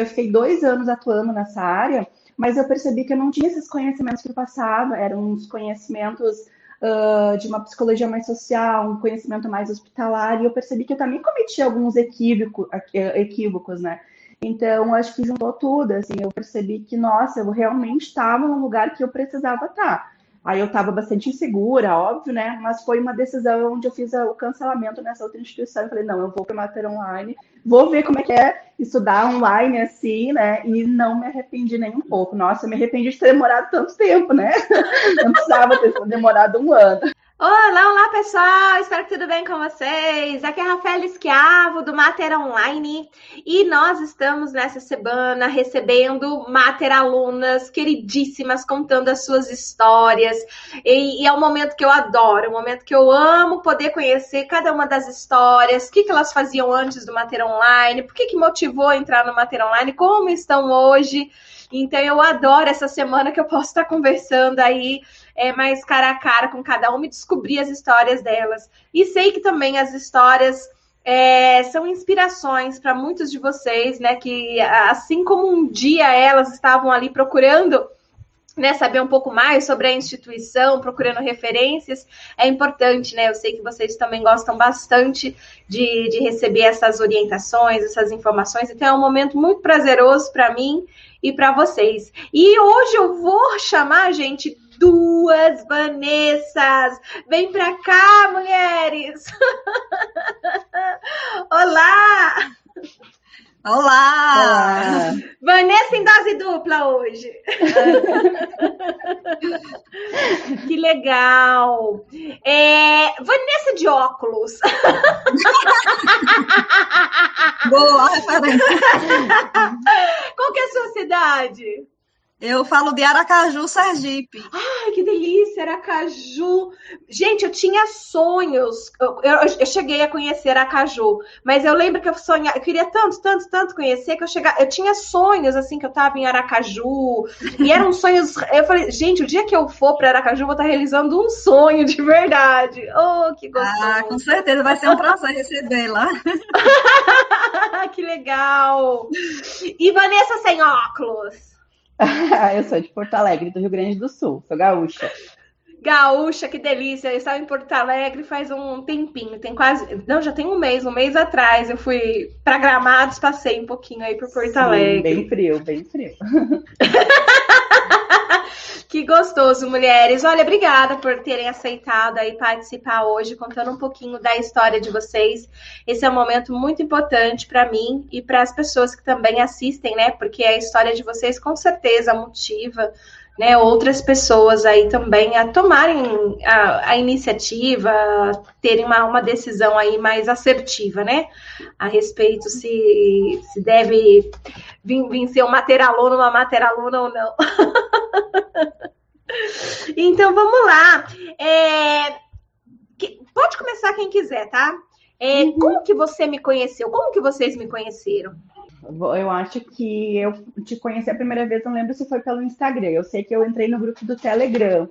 eu fiquei dois anos atuando nessa área, mas eu percebi que eu não tinha esses conhecimentos do passado, eram uns conhecimentos uh, de uma psicologia mais social, um conhecimento mais hospitalar, e eu percebi que eu também cometi alguns equívocos, equívocos, né? Então, acho que juntou tudo, assim, eu percebi que, nossa, eu realmente estava no lugar que eu precisava estar. Aí eu estava bastante insegura, óbvio, né? Mas foi uma decisão onde eu fiz o cancelamento nessa outra instituição. Eu falei, não, eu vou para Mater Online, vou ver como é que é estudar online assim, né? E não me arrependi nem um pouco. Nossa, eu me arrependi de ter demorado tanto tempo, né? Não precisava ter demorado um ano. Olá, olá pessoal, espero que tudo bem com vocês. Aqui é a Rafael Esquiavo do Mater Online. E nós estamos nessa semana recebendo Mater alunas queridíssimas contando as suas histórias. E, e, é um momento que eu adoro, um momento que eu amo poder conhecer cada uma das histórias, o que, que elas faziam antes do Mater Online, por que, que motivou a entrar no Mater Online, como estão hoje. Então eu adoro essa semana que eu posso estar conversando aí é, mais cara a cara com cada uma e descobrir as histórias delas. E sei que também as histórias é, são inspirações para muitos de vocês, né? Que assim como um dia elas estavam ali procurando né, saber um pouco mais sobre a instituição, procurando referências, é importante, né? Eu sei que vocês também gostam bastante de, de receber essas orientações, essas informações, então é um momento muito prazeroso para mim e para vocês. E hoje eu vou chamar, gente, duas Vanessas. Vem para cá, mulheres. Olá! Olá! Olá! Vanessa em dose dupla hoje. que legal! É, Vanessa de óculos. Boa referência. Qual que é a sua cidade? Eu falo de Aracaju, Sergipe. Ai, que Aracaju. Gente, eu tinha sonhos. Eu, eu, eu, cheguei a conhecer Aracaju, mas eu lembro que eu sonhava, eu queria tanto, tanto, tanto conhecer que eu chegava, eu tinha sonhos assim que eu tava em Aracaju. E eram sonhos. Eu falei, gente, o dia que eu for para Aracaju, eu vou estar realizando um sonho de verdade. Oh, que gostoso. Ah, com certeza vai ser um prazer receber lá. que legal. E Vanessa sem óculos. eu sou de Porto Alegre, do Rio Grande do Sul, sou gaúcha. Gaúcha, que delícia! Eu estava em Porto Alegre faz um tempinho, tem quase. Não, já tem um mês, um mês atrás. Eu fui para Gramados, passei um pouquinho aí por Porto Sim, Alegre. Bem frio, bem frio. Que gostoso, mulheres. Olha, obrigada por terem aceitado aí participar hoje, contando um pouquinho da história de vocês. Esse é um momento muito importante para mim e para as pessoas que também assistem, né? Porque a história de vocês com certeza motiva né, outras pessoas aí também a tomarem a, a iniciativa, a terem uma, uma, decisão aí mais assertiva, né? A respeito se, se deve vir, vir ser um materaluna, uma materaluna ou não. então vamos lá. É, pode começar quem quiser, tá? É, uhum. Como que você me conheceu? Como que vocês me conheceram? Eu acho que eu te conheci a primeira vez, não lembro se foi pelo Instagram. Eu sei que eu entrei no grupo do Telegram.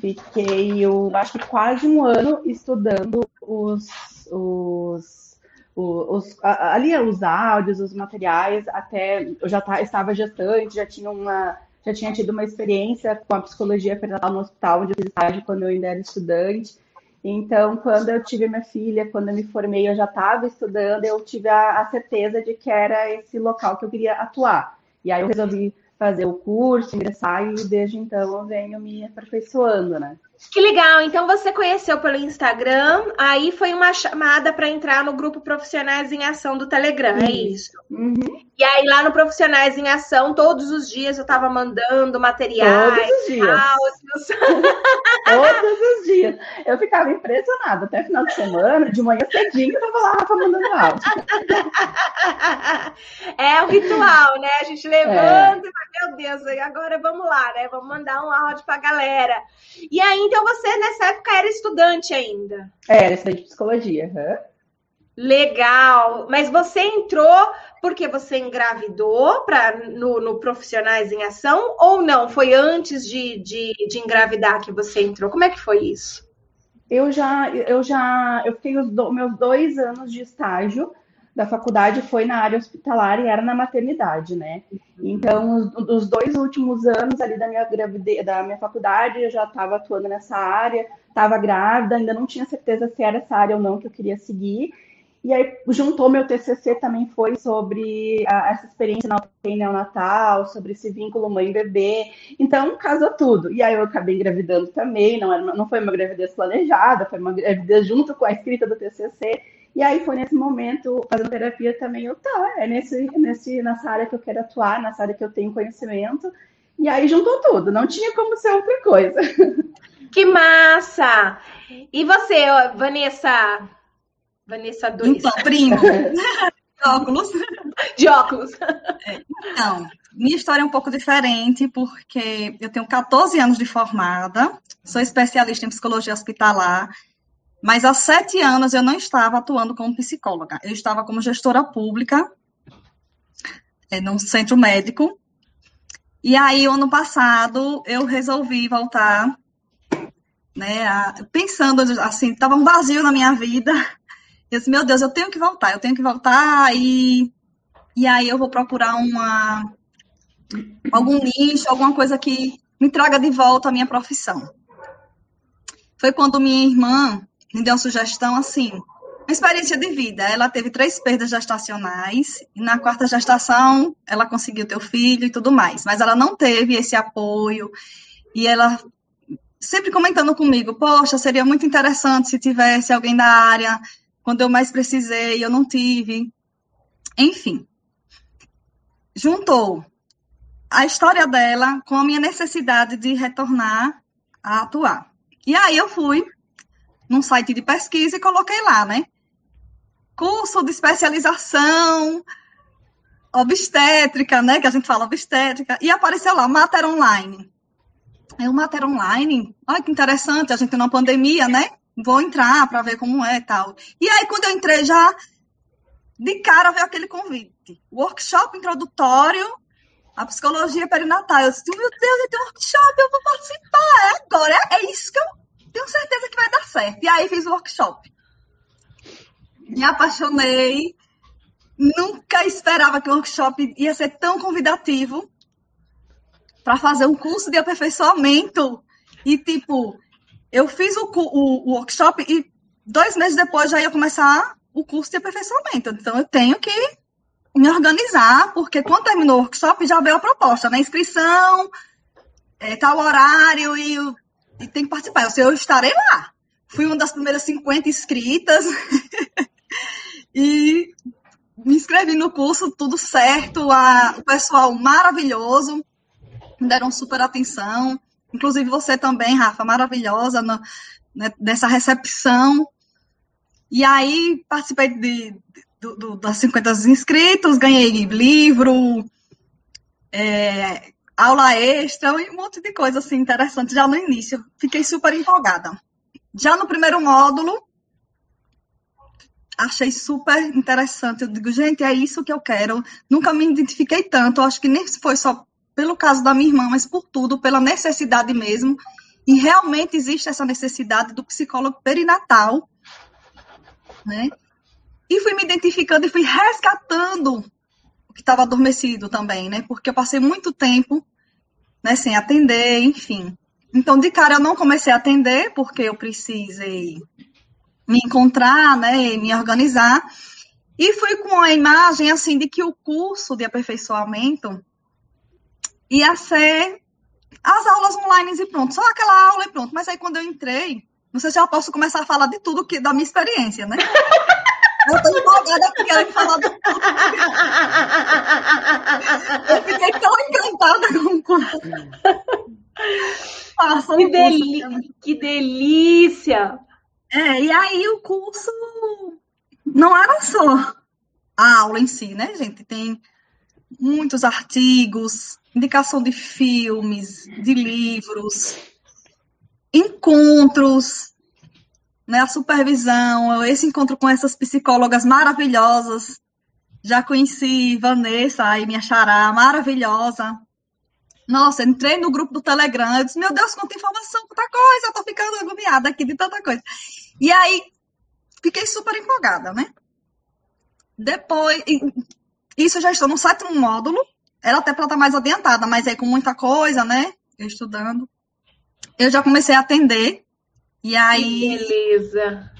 Fiquei, eu acho que quase um ano estudando os, os, os, ali os áudios, os materiais, até eu já estava gestante, já tinha uma já tinha tido uma experiência com a psicologia perinatal no hospital onde eu fiz estágio quando eu ainda era estudante. Então, quando eu tive minha filha, quando eu me formei, eu já estava estudando, eu tive a, a, certeza de que era esse local que eu queria atuar. E aí eu resolvi fazer o curso, ingressar, e desde então eu venho me aperfeiçoando, né? Que legal! Então você conheceu pelo Instagram, aí foi uma chamada para entrar no grupo Profissionais em Ação do Telegram, é isso? Uhum. E aí lá no Profissionais em Ação, todos os dias eu estava mandando materiais, todos os dias. áudios. todos os dias. Eu ficava impressionada. Até final de semana, de manhã cedinho, eu estava lá Rafa, mandando áudio. É o ritual, né? A gente levanta é. e fala, meu Deus, agora vamos lá, né? Vamos mandar um áudio para a galera. E aí então você, nessa época, era estudante ainda? É, era estudante de psicologia. Uhum. Legal. Mas você entrou porque você engravidou pra, no, no, Profissionais em Ação ou não? Foi antes de, de, de, engravidar que você entrou? Como é que foi isso? Eu já, eu já, eu fiquei os do, meus dois anos de estágio da faculdade foi na área hospitalar e era na maternidade, né? Então, os dois últimos anos ali da minha gravidez, da minha faculdade, eu já estava atuando nessa área, estava grávida, ainda não tinha certeza se era essa área ou não que eu queria seguir. E aí, juntou meu TCC também foi sobre a, essa experiência na UTI neonatal, sobre esse vínculo mãe-bebê. Então, casou tudo. E aí, eu acabei engravidando também, não, era, não foi uma gravidez planejada, foi uma gravidez junto com a escrita do TCC. E aí foi nesse momento, fazendo terapia também, eu tá, é nesse, nesse, nessa área que eu quero atuar, nessa área que eu tenho conhecimento. E aí juntou tudo, não tinha como ser outra coisa. Que massa! E você, Vanessa? Vanessa 2. Então, primo. De óculos. De óculos. É, então, minha história é um pouco diferente, porque eu tenho 14 anos de formada, sou especialista em psicologia hospitalar, mas há sete anos eu não estava atuando como psicóloga, eu estava como gestora pública é, num centro médico. E aí, ano passado, eu resolvi voltar, né, a, pensando assim, estava um vazio na minha vida. Eu disse, meu Deus, eu tenho que voltar, eu tenho que voltar e, e aí eu vou procurar uma, algum nicho, alguma coisa que me traga de volta a minha profissão. Foi quando minha irmã me deu uma sugestão assim, uma experiência de vida. Ela teve três perdas gestacionais, e na quarta gestação ela conseguiu ter o filho e tudo mais, mas ela não teve esse apoio, e ela sempre comentando comigo, poxa, seria muito interessante se tivesse alguém da área, quando eu mais precisei, eu não tive. Enfim, juntou a história dela com a minha necessidade de retornar a atuar. E aí eu fui num site de pesquisa e coloquei lá, né? Curso de especialização obstétrica, né? Que a gente fala obstétrica. E apareceu lá, Mater Online. É o Mater Online. Olha que interessante, a gente tem uma pandemia, né? Vou entrar para ver como é e tal. E aí, quando eu entrei, já de cara veio aquele convite. Workshop introdutório à psicologia perinatal. Eu disse, meu Deus, eu tenho um workshop, eu vou participar. É agora, é, isso que eu tenho certeza que vai dar certo. E aí fiz o workshop. Me apaixonei. Nunca esperava que o workshop ia ser tão convidativo para fazer um curso de aperfeiçoamento. E, tipo, eu fiz o, o, o, workshop e dois meses depois já ia começar o curso de aperfeiçoamento. Então, eu tenho que me organizar, porque quando terminou o workshop já veio a proposta, né? Inscrição, é, tal horário e e tem que participar. Eu, eu estarei lá. Fui uma das primeiras 50 inscritas. e me inscrevi no curso, tudo certo. A, o pessoal maravilhoso, me deram super atenção. Inclusive você também, Rafa, maravilhosa no, né, dessa recepção. E aí participei de, de, de, das 50 inscritos, ganhei livro, é, aula extra um monte de coisa assim interessante já no início. Fiquei super empolgada. Já no primeiro módulo, achei super interessante. Eu digo, gente, é isso que eu quero. Nunca me identifiquei tanto. acho que nem foi só pelo caso da minha irmã, mas por tudo, pela necessidade mesmo. E realmente existe essa necessidade do psicólogo perinatal, né? E fui me identificando e fui resgatando que estava adormecido também, né? Porque eu passei muito tempo né, sem atender, enfim. Então, de cara, eu não comecei a atender, porque eu precisei me encontrar, né, me organizar. E fui com a imagem, assim, de que o curso de aperfeiçoamento ia ser as aulas online e pronto, só aquela aula e pronto. Mas aí, quando eu entrei, não sei se eu posso começar a falar de tudo que da minha experiência, né? Eu tô empolgada porque ela falou do Eu fiquei tão encantada com o curso. que, deli que delícia! É, e aí o curso não era só a aula em si, né, gente? Tem muitos artigos, indicação de filmes, de livros, encontros, né, a supervisão, esse encontro com essas psicólogas maravilhosas. Já conheci Vanessa, aí minha xará, maravilhosa. Nossa, entrei no grupo do Telegram, eu disse, meu Deus, quanta informação, quanta coisa, eu tô ficando agoniada aqui de tanta coisa. E aí, fiquei super empolgada, né? depois, isso já estou no sétimo módulo, era até para estar mais adiantada, mas aí com muita coisa, né? Eu estudando. Eu já comecei a atender. E aí. Beleza.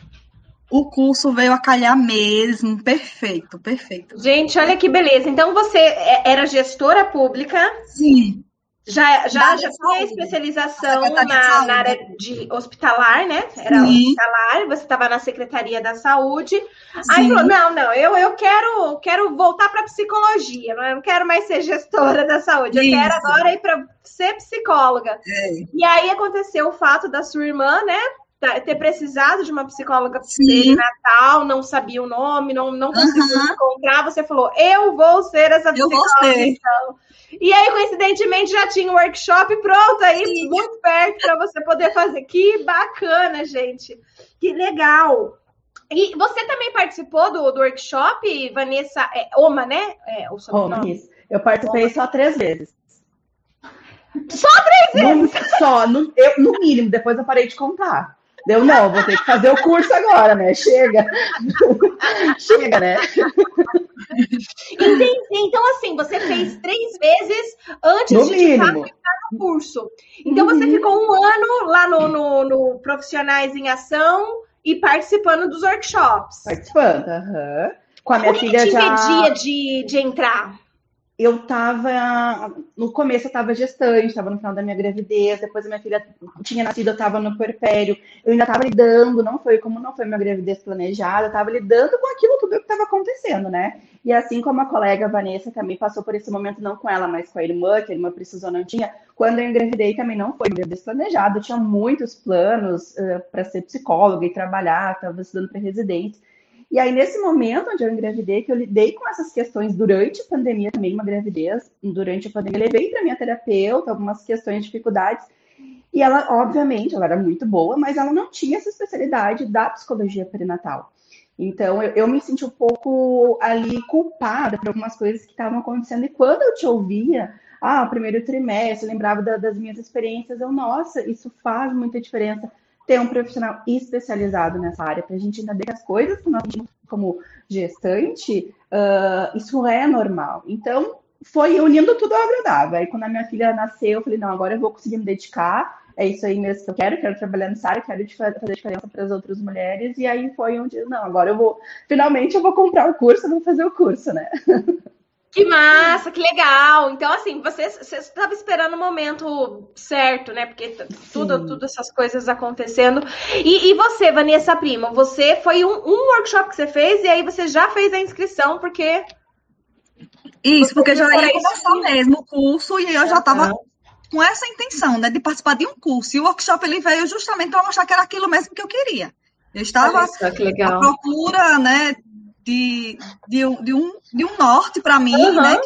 O curso veio a calhar mesmo. Perfeito, perfeito. Gente, olha que beleza. Então você é, era gestora pública? Sim. Já, já, já tinha especialização na, na, área de hospitalar, né? Era Sim. hospitalar, você estava na Secretaria da Saúde. Sim. Aí falou: não, não, eu, eu quero, quero voltar para psicologia, não, eu não quero mais ser gestora da saúde, Isso. eu quero agora ir para ser psicóloga. É. E aí aconteceu o fato da sua irmã, né? Ter precisado de uma psicóloga natal, não sabia o nome, não, não conseguiu uhum. encontrar, você falou, eu vou ser essa psicóloga. Então. E aí, coincidentemente, já tinha um workshop pronto aí, Sim. muito perto para você poder fazer. Que bacana, gente. Que legal. E você também participou do, do workshop, Vanessa é, Oma, né? É, o Oma, isso. Eu participei Oma. só três vezes. Só três vezes? No, só, no, eu, no mínimo, depois eu parei de contar. Deu não, vou ter que fazer o curso agora, né? Chega. Chega, né? Entendi. Então, assim, você fez três vezes antes no de mínimo. entrar no curso. Então, uhum. você ficou um ano lá no, no, no, Profissionais em Ação e participando dos workshops. Participando, aham. Uhum. Com a minha o que filha que te já. impedia de, de entrar? Eu estava no começo eu estava gestante, estava no final da minha gravidez, depois a minha filha tinha nascido, eu estava no puerpério, eu ainda estava lidando, não foi como não foi minha gravidez planejada, eu estava lidando com aquilo tudo que estava acontecendo, né? E assim como a colega Vanessa também passou por esse momento, não com ela, mas com a irmã, que a irmã precisou, não tinha, quando eu engravidei também não foi gravidez planejada, eu tinha muitos planos uh, para ser psicóloga e trabalhar, estava estudando para residência. E aí, nesse momento onde eu engravidei, que eu lidei com essas questões durante a pandemia, também uma gravidez, durante a pandemia, levei para minha terapeuta algumas questões, dificuldades, e ela, obviamente, ela era muito boa, mas ela não tinha essa especialidade da psicologia perinatal. Então, eu, eu me senti um pouco ali culpada por algumas coisas que estavam acontecendo, e quando eu te ouvia, ah, primeiro trimestre, lembrava da, das minhas experiências, eu, nossa, isso faz muita diferença ter um profissional especializado nessa área, para a gente entender que as coisas que nós como gestante, uh, isso é normal. Então, foi unindo tudo ao agradável. Aí, quando a minha filha nasceu, eu falei, não, agora eu vou conseguir me dedicar, é isso aí mesmo que eu quero, quero trabalhar nessa área, quero fazer diferença para as outras mulheres, e aí foi onde, não, agora eu vou, finalmente eu vou comprar o curso, vou fazer o curso, né? Que massa, que legal. Então, assim, você estava esperando o momento certo, né? Porque tudo, tudo essas coisas acontecendo. E, e, você, Vanessa Prima, você foi um, um, workshop que você fez e aí você já fez a inscrição, porque. Isso, porque já ia começar mesmo o curso e eu já estava com essa intenção, né, de participar de um curso. E o workshop ele veio justamente para mostrar que era aquilo mesmo que eu queria. Eu estava à procura, né, de, de, de, um, de um norte para mim, uhum. né?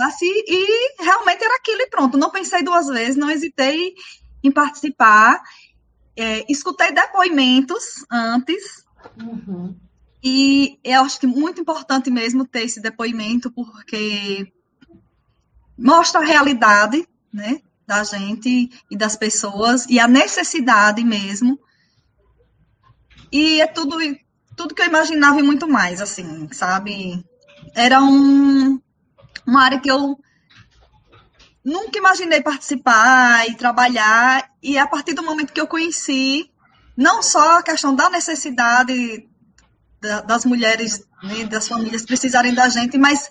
Assim, e realmente era aquilo e pronto. Não pensei duas vezes, não hesitei em participar. É, escutei depoimentos antes. Uhum. E eu acho que muito importante mesmo ter esse depoimento, porque mostra a realidade, né, da gente e das pessoas e a necessidade mesmo. E é tudo tudo que eu imaginava e muito mais, assim, sabe? Era um, uma área que eu nunca imaginei participar e trabalhar, e a partir do momento que eu conheci, não só a questão da necessidade da, das mulheres, né, das famílias precisarem da gente, mas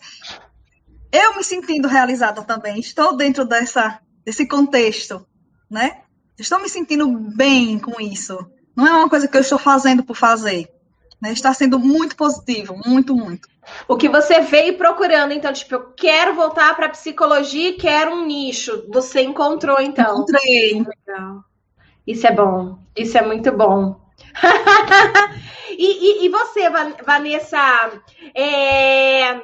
eu me sentindo realizada também, estou dentro dessa, desse contexto, né? Estou me sentindo bem com isso. Não é uma coisa que eu estou fazendo por fazer. Né? Está sendo muito positivo, muito, muito. O que você veio procurando, então, tipo, eu quero voltar para psicologia e quero um nicho. Você encontrou, então? Encontrei. Legal. Isso é bom. Isso é muito bom. e, e, e, você, Vanessa, é...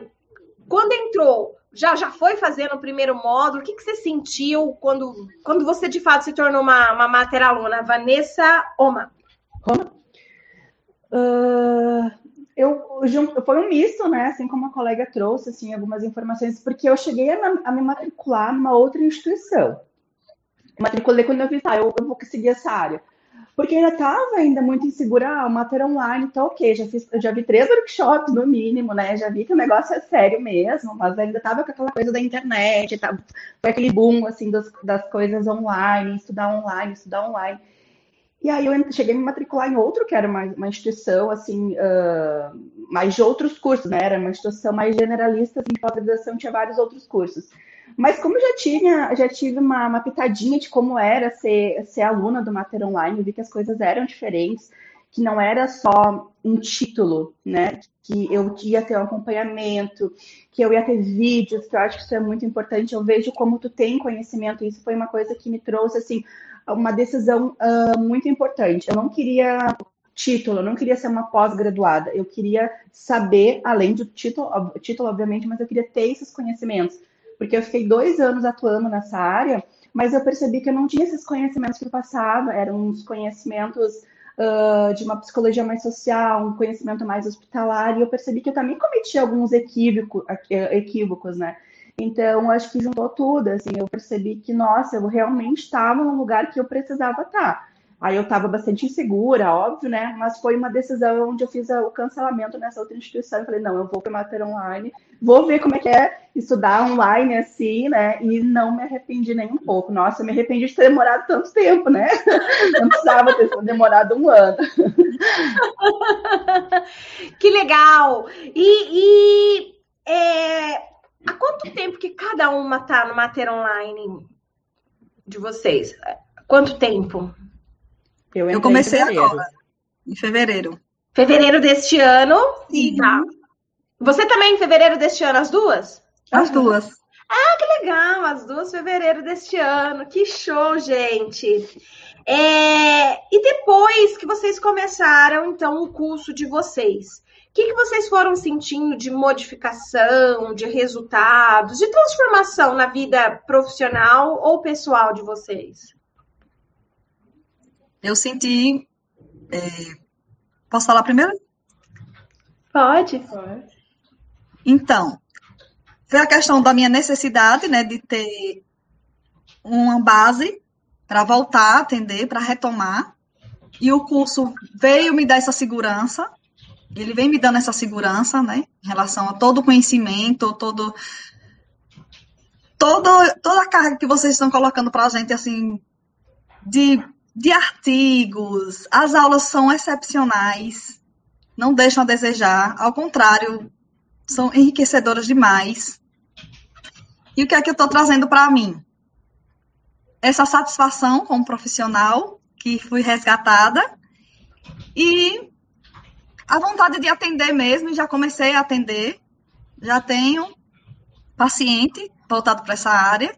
quando entrou, já, já foi fazendo o primeiro módulo? O que, que você sentiu quando, quando você de fato se tornou uma, uma mater aluna? Vanessa Oma. Oma? Uh, eu, foi um misto, né? Assim como a colega trouxe, assim, algumas informações, porque eu cheguei a, a me matricular numa outra instituição. matriculei quando eu vi, tá, eu, eu vou seguir essa área. porque ainda estava ainda muito insegura, ah, o matéria online, tá ok, já, fiz, já vi três workshops no mínimo, né? Já vi que o negócio é sério mesmo, mas ainda estava com aquela coisa da internet, tava, foi aquele boom assim das coisas online, estudar online, estudar online. E aí eu cheguei a me matricular em outro, que era uma, uma instituição, assim, uh, mais de outros cursos, né? Era uma instituição mais generalista, assim, pós-graduação, tinha vários outros cursos. Mas como já tinha, já tive uma, uma pitadinha de como era ser, ser aluna do Mater Online, eu vi que as coisas eram diferentes, que não era só um título, né? Que eu ia ter um acompanhamento, que eu ia ter vídeos, que eu acho que isso é muito importante. Eu vejo como tu tem conhecimento, isso foi uma coisa que me trouxe, assim, uma decisão uh, muito importante. Eu não queria título, eu não queria ser uma pós-graduada, eu queria saber, além do título, título, obviamente, mas eu queria ter esses conhecimentos, porque eu fiquei dois anos atuando nessa área, mas eu percebi que eu não tinha esses conhecimentos que eu passava, eram uns conhecimentos uh, de uma psicologia mais social, um conhecimento mais hospitalar, e eu percebi que eu também cometia alguns equívocos né? Então, acho que juntou tudo, assim, eu percebi que, nossa, eu realmente estava no lugar que eu precisava estar. Aí eu estava bastante insegura, óbvio, né? Mas foi uma decisão onde eu fiz o cancelamento nessa outra instituição. Eu falei, não, eu vou para matéria online, vou ver como é que é estudar online assim, né? E não me arrependi nem um pouco. Nossa, eu me arrependi de ter demorado tanto tempo, né? Não precisava ter demorado um ano. que legal! E, e é, há quanto tempo que cada uma tá no matéria online de vocês? Quanto tempo? Eu, eu comecei em agora, em fevereiro. Fevereiro deste ano? Sim. Tá. Você também em fevereiro deste ano, as duas? As duas. Ah, que legal! As duas fevereiro deste ano. Que show, gente! É... E depois que vocês começaram, então, o curso de vocês, o que, que vocês foram sentindo de modificação, de resultados, de transformação na vida profissional ou pessoal de vocês? Eu senti. É... Posso falar primeiro? Pode. Pode. Então, foi a questão da minha necessidade, né, de ter uma base para voltar a atender, para retomar. E o curso veio me dar essa segurança. Ele vem me dando essa segurança, né, em relação a todo o conhecimento, todo, todo toda a carga que vocês estão colocando para a gente, assim, de de artigos, as aulas são excepcionais, não deixam a desejar, ao contrário, são enriquecedoras demais. E o que é que eu estou trazendo para mim? Essa satisfação como profissional, que fui resgatada, e a vontade de atender mesmo, já comecei a atender, já tenho paciente voltado para essa área.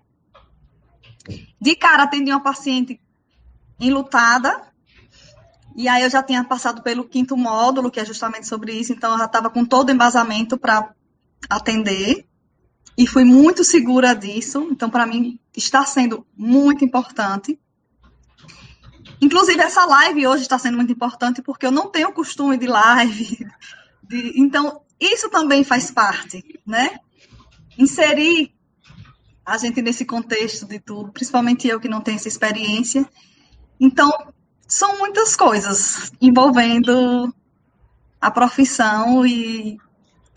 De cara, atendi uma paciente enlutada. E aí eu já tinha passado pelo quinto módulo, que é justamente sobre isso, então eu já estava com todo o embasamento para atender. E fui muito segura disso, então para mim está sendo muito importante. Inclusive, essa live hoje está sendo muito importante porque eu não tenho costume de live. De... então, isso também faz parte, né? Inserir a gente nesse contexto de tudo, principalmente eu que não tenho essa experiência. Então, são muitas coisas envolvendo a profissão e,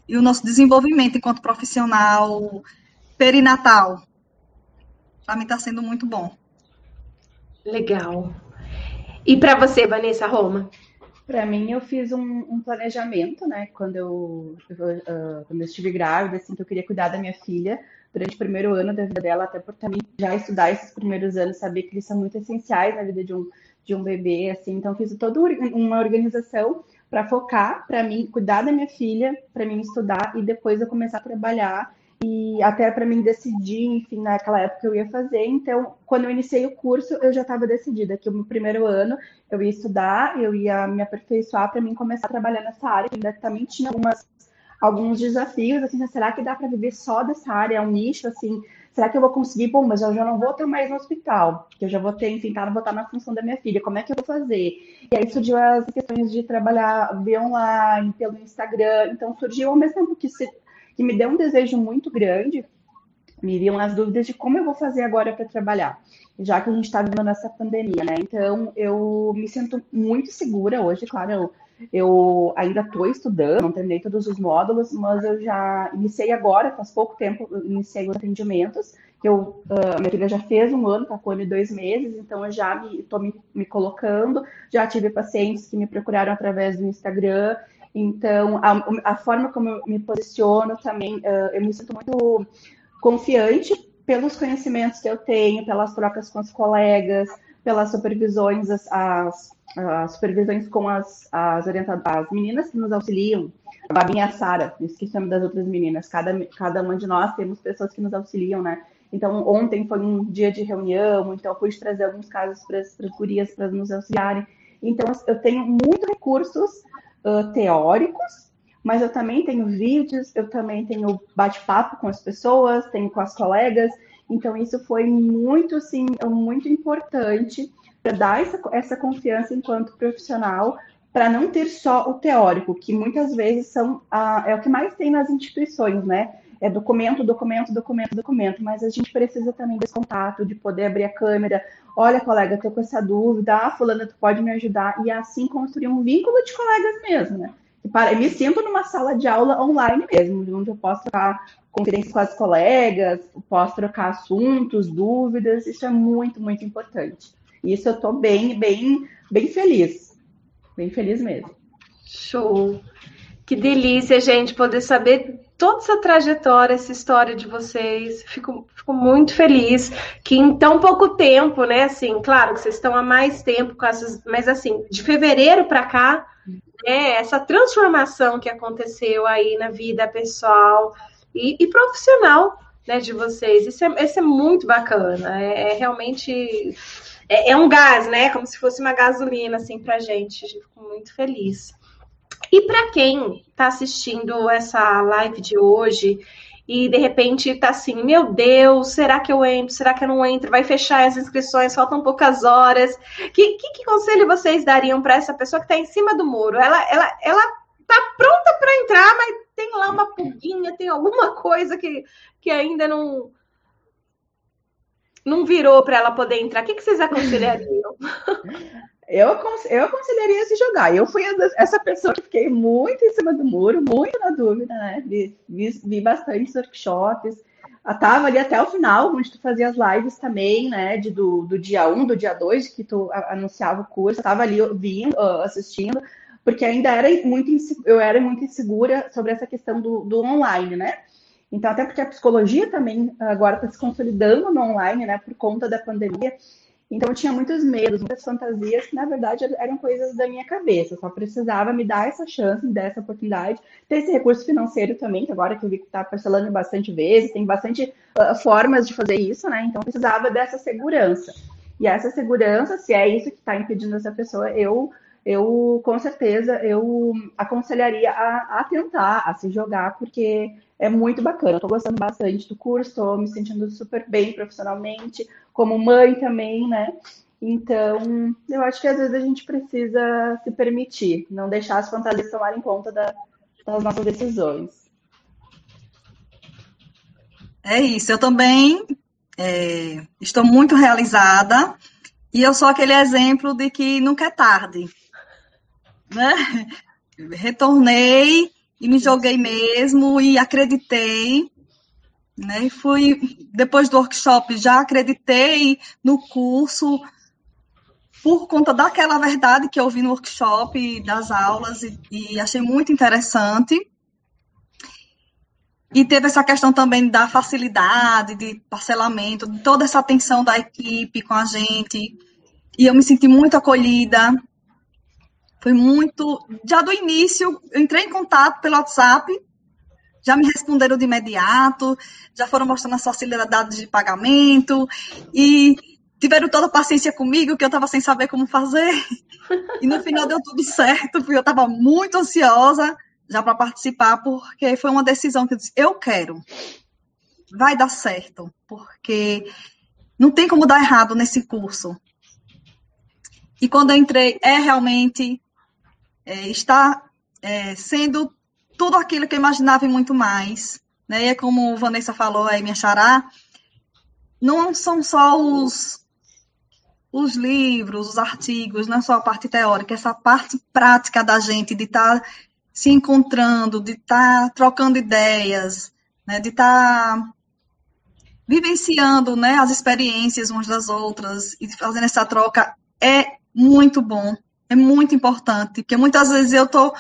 e o nosso desenvolvimento enquanto profissional perinatal. Para mim está sendo muito bom. Legal. E para você, Vanessa Roma? Para mim, eu fiz um, um, planejamento, né? Quando eu, uh, quando eu estive grávida, assim, que eu queria cuidar da minha filha durante o primeiro ano da vida dela, até por também já estudar esses primeiros anos, saber que eles são muito essenciais na vida de um, de um bebê, assim. Então, fiz toda uma organização para focar, para mim, cuidar da minha filha, para mim estudar e depois eu começar a trabalhar e até para mim decidir, enfim, naquela época eu ia fazer. Então, quando eu iniciei o curso, eu já estava decidida que no primeiro ano eu ia estudar, eu ia me aperfeiçoar para mim começar a trabalhar nessa área. Ainda também tinha algumas alguns desafios, assim, será que dá para viver só dessa área, é um nicho, assim, será que eu vou conseguir? Bom, mas eu já não vou estar mais no hospital, porque eu já vou ter, enfim, tá, vou estar na função da minha filha, como é que eu vou fazer? E aí surgiu as questões de trabalhar via online, pelo Instagram, então surgiu ao mesmo tempo que, se, que me deu um desejo muito grande, me viam as dúvidas de como eu vou fazer agora para trabalhar, já que a gente está vivendo nessa pandemia, né? Então, eu me sinto muito segura hoje, claro, eu, eu ainda estou estudando, não terminei todos os módulos, mas eu já iniciei agora, faz pouco tempo, iniciei os atendimentos, eu, uh, minha filha já fez um ano, está com ano e dois meses, então eu já estou me, me, me, colocando, já tive pacientes que me procuraram através do Instagram, então a, a forma como eu me posiciono também, uh, eu me sinto muito confiante pelos conhecimentos que eu tenho, pelas trocas com os colegas, pelas supervisões, as, as, as supervisões com as, as orientadoras, as meninas que nos auxiliam, a Babinha e a Sara, esqueci o nome das outras meninas, cada, cada uma de nós temos pessoas que nos auxiliam, né? Então, ontem foi um dia de reunião, então eu pude trazer alguns casos para as gurias para nos auxiliarem. Então, eu tenho muitos recursos uh, teóricos, mas eu também tenho vídeos, eu também tenho bate-papo com as pessoas, tenho com as colegas. Então, isso foi muito, sim, muito importante para dar essa, essa confiança enquanto profissional, para não ter só o teórico, que muitas vezes são a, é o que mais tem nas instituições, né? É documento, documento, documento, documento, mas a gente precisa também desse contato, de poder abrir a câmera. Olha, colega, estou com essa dúvida, ah, fulana, tu pode me ajudar, e assim construir um vínculo de colegas mesmo, né? Eu me sinto numa sala de aula online mesmo, onde eu posso trocar conferências com as colegas, posso trocar assuntos, dúvidas, isso é muito, muito importante. Isso eu estou bem, bem, bem feliz. Bem feliz mesmo. Show! Que delícia, gente, poder saber toda essa trajetória, essa história de vocês. Fico, fico muito feliz que em tão pouco tempo, né? Assim, claro que vocês estão há mais tempo com essas, mas assim, de fevereiro para cá, né? Essa transformação que aconteceu aí na vida pessoal e, e profissional, né? De vocês. Isso é, isso é muito bacana. É, é realmente é, é, um gás, né? Como se fosse uma gasolina assim para gente. Fico muito feliz. E para quem está assistindo essa live de hoje e de repente está assim, meu Deus, será que eu entro? Será que eu não entro? Vai fechar as inscrições, faltam poucas horas. Que, que, que conselho vocês dariam para essa pessoa que está em cima do muro? Ela, ela, ela tá pronta para entrar, mas tem lá uma pulguinha, tem alguma coisa que, que ainda não não virou para ela poder entrar. O que, que vocês aconselhariam? Eu, eu aconselharia se jogar. Eu fui essa pessoa que fiquei muito em cima do muro, muito na dúvida, né? Vi, vi, vi bastante workshops. Estava ali até o final, onde tu fazia as lives também, né? De, do, do dia 1, do dia 2, que tu anunciava o curso. Estava ali vindo, assistindo, porque ainda era muito eu era muito insegura sobre essa questão do, do online, né? Então, até porque a psicologia também agora está se consolidando no online, né? Por conta da pandemia. Então eu tinha muitos medos, muitas fantasias que na verdade eram coisas da minha cabeça. Eu só precisava me dar essa chance, me dar essa oportunidade, ter esse recurso financeiro também, que agora que eu vi que está parcelando bastante vezes, tem bastante uh, formas de fazer isso, né? Então eu precisava dessa segurança. E essa segurança, se é isso que está impedindo essa pessoa, eu eu com certeza eu aconselharia a, a tentar, a se jogar, porque é muito bacana. Estou gostando bastante do curso, estou me sentindo super bem profissionalmente, como mãe também, né? Então, eu acho que às vezes a gente precisa se permitir, não deixar as fantasias tomarem conta da, das nossas decisões. É isso, eu também é, estou muito realizada e eu sou aquele exemplo de que nunca é tarde. Né? Retornei e me joguei mesmo e acreditei. Né? E fui, depois do workshop, já acreditei no curso por conta daquela verdade que eu vi no workshop, das aulas, e, e achei muito interessante. E teve essa questão também da facilidade, de parcelamento, toda essa atenção da equipe com a gente. E eu me senti muito acolhida, foi muito. Já do início, eu entrei em contato pelo WhatsApp, já me responderam de imediato, já foram mostrando as facilidades de pagamento e tiveram toda a paciência comigo, que eu estava sem saber como fazer. E no final deu tudo certo, porque eu estava muito ansiosa já para participar, porque foi uma decisão que eu disse: eu quero, vai dar certo, porque não tem como dar errado nesse curso. E quando eu entrei, é realmente é, está é, sendo tudo aquilo que eu imaginava e muito mais. né? E é como Vanessa falou aí, minha xará, não são só os, os livros, os artigos, não é só a parte teórica, essa parte prática da gente de estar tá se encontrando, de estar tá trocando ideias, né, de estar tá vivenciando né, as experiências umas das outras e fazendo essa troca é muito bom, é muito importante, porque muitas vezes eu estou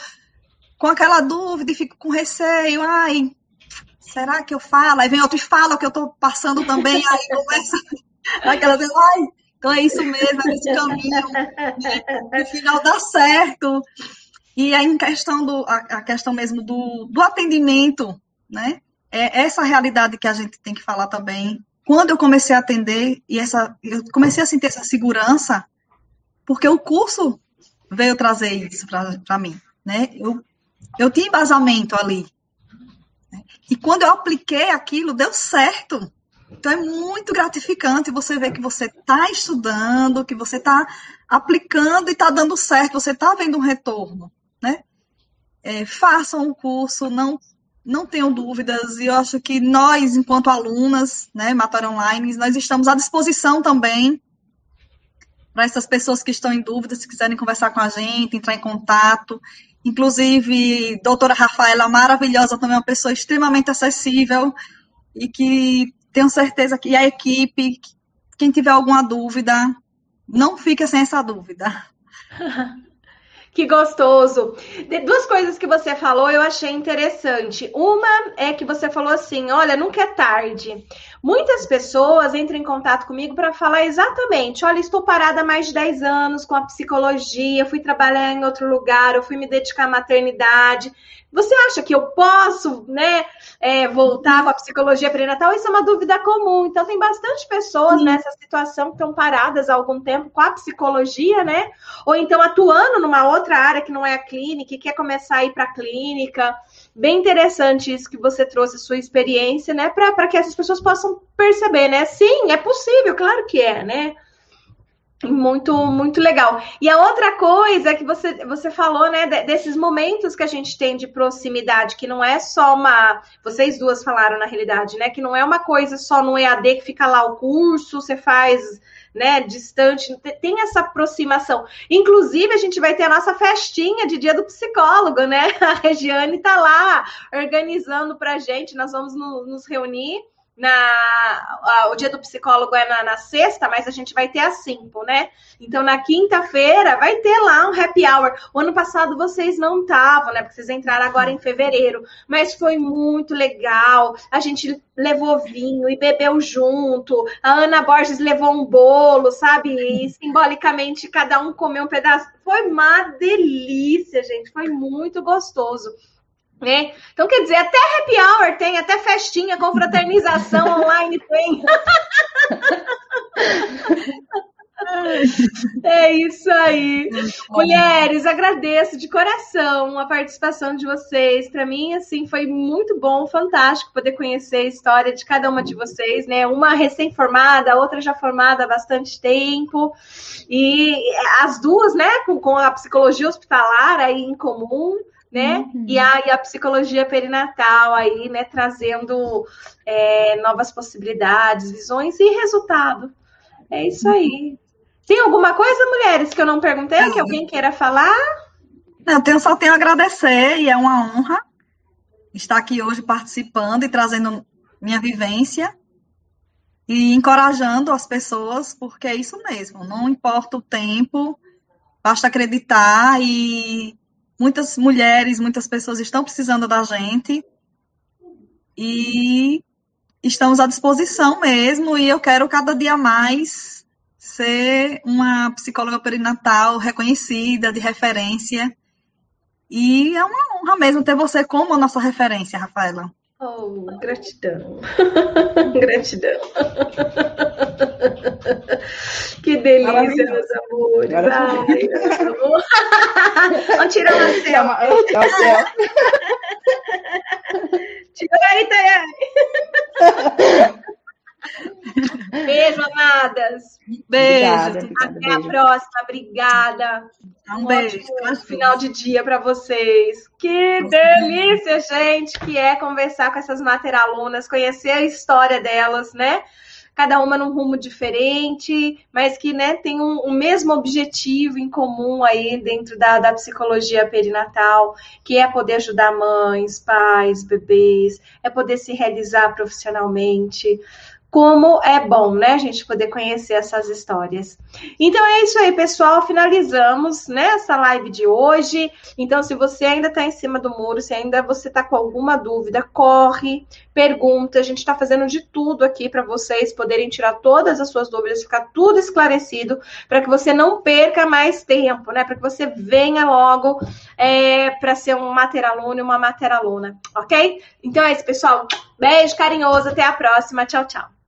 com aquela dúvida e fico com receio, ai, será que eu falo? Aí vem outro e fala que eu estou passando também, aí começa aquela vez, ai, então é isso mesmo, é esse caminho, no final dá certo. E aí, em questão do, a, a questão mesmo do, do atendimento, né? É essa realidade que a gente tem que falar também. Quando eu comecei a atender, e essa, eu comecei a sentir essa segurança, porque o curso veio trazer isso para mim, né? Eu, eu tinha embasamento ali. Né? E quando eu apliquei aquilo, deu certo. Então é muito gratificante você ver que você está estudando, que você está aplicando e está dando certo, você está vendo um retorno, né? É, façam o curso, não não tenham dúvidas, e eu acho que nós, enquanto alunas, né, Matar Online, nós estamos à disposição também para essas pessoas que estão em dúvida, se quiserem conversar com a gente, entrar em contato. Inclusive, doutora Rafaela, maravilhosa, também uma pessoa extremamente acessível e que tenho certeza que a equipe, quem tiver alguma dúvida, não fica sem essa dúvida. Que gostoso. De duas coisas que você falou eu achei interessante. Uma é que você falou assim: olha, nunca é tarde. Muitas pessoas entram em contato comigo para falar exatamente: olha, estou parada há mais de 10 anos com a psicologia, fui trabalhar em outro lugar, eu fui me dedicar à maternidade. Você acha que eu posso, né, é, voltar com a psicologia perinatal? Isso é uma dúvida comum. Então, tem bastante pessoas Sim. nessa situação que estão paradas há algum tempo com a psicologia, né? Ou então atuando numa outra área que não é a clínica e quer começar a ir para a clínica. Bem interessante isso que você trouxe, sua experiência, né? Para que essas pessoas possam perceber, né? Sim, é possível, claro que é, né? Muito, muito legal. E a outra coisa que você, você falou, né, desses momentos que a gente tem de proximidade, que não é só uma. Vocês duas falaram na realidade, né? Que não é uma coisa só no EAD que fica lá o curso, você faz, né, distante, tem essa aproximação. Inclusive, a gente vai ter a nossa festinha de dia do psicólogo, né? A Regiane tá lá organizando pra gente, nós vamos no, nos reunir na a, o dia do psicólogo é na, na, sexta, mas a gente vai ter a Simpo, né? Então na quinta-feira vai ter lá um happy hour. O ano passado vocês não estavam, né? Porque vocês entraram agora em fevereiro, mas foi muito legal. A gente levou vinho e bebeu junto. A Ana Borges levou um bolo, sabe? E simbolicamente cada um comeu um pedaço. Foi uma delícia, gente. Foi muito gostoso. Né? Então, quer dizer, até happy hour tem, até festinha, confraternização online tem. É isso aí. Mulheres, agradeço de coração a participação de vocês. Para mim, assim, foi muito bom, fantástico poder conhecer a história de cada uma de vocês, né? Uma recém-formada, a outra já formada há bastante tempo. E as duas, né, com, com a psicologia hospitalar aí em comum né? Uhum. E, a, e a psicologia perinatal aí, né, trazendo é, novas possibilidades, visões e resultado. É isso aí. Tem alguma coisa, mulheres, que eu não perguntei, que alguém queira falar? Não, eu só tenho a agradecer e é uma honra estar aqui hoje participando e trazendo minha vivência e encorajando as pessoas, porque é isso mesmo, não importa o tempo, basta acreditar e muitas mulheres, muitas pessoas estão precisando da gente e estamos à disposição mesmo. E eu quero cada dia mais ser uma psicóloga perinatal reconhecida, de referência. E é uma honra mesmo ter você como a nossa referência, Rafaela. Oh, gratidão. gratidão. que delícia, meus amores. Ai, Vamos tirar uma selfie. Tira aí, Tayane. Beijo, amadas. Beijo. Obrigada, obrigada, Até beijo. a próxima. Obrigada. Um beijo. ótimo final de dia para vocês. Que delícia, gente, que é conversar com essas materalunas, conhecer a história delas, né? Cada uma num rumo diferente, mas que né, tem um, um mesmo objetivo em comum aí dentro da, da psicologia perinatal, que é poder ajudar mães, pais, bebês, é poder se realizar profissionalmente como é bom, né, a gente poder conhecer essas histórias. Então é isso aí, pessoal. Finalizamos né, essa live de hoje. Então, se você ainda está em cima do muro, se ainda você está com alguma dúvida, corre, pergunta. A gente está fazendo de tudo aqui para vocês poderem tirar todas as suas dúvidas, ficar tudo esclarecido, para que você não perca mais tempo, né? Para que você venha logo é, para ser um materaluno e uma materaluna, ok? Então é isso, pessoal. Beijo carinhoso, até a próxima. Tchau, tchau.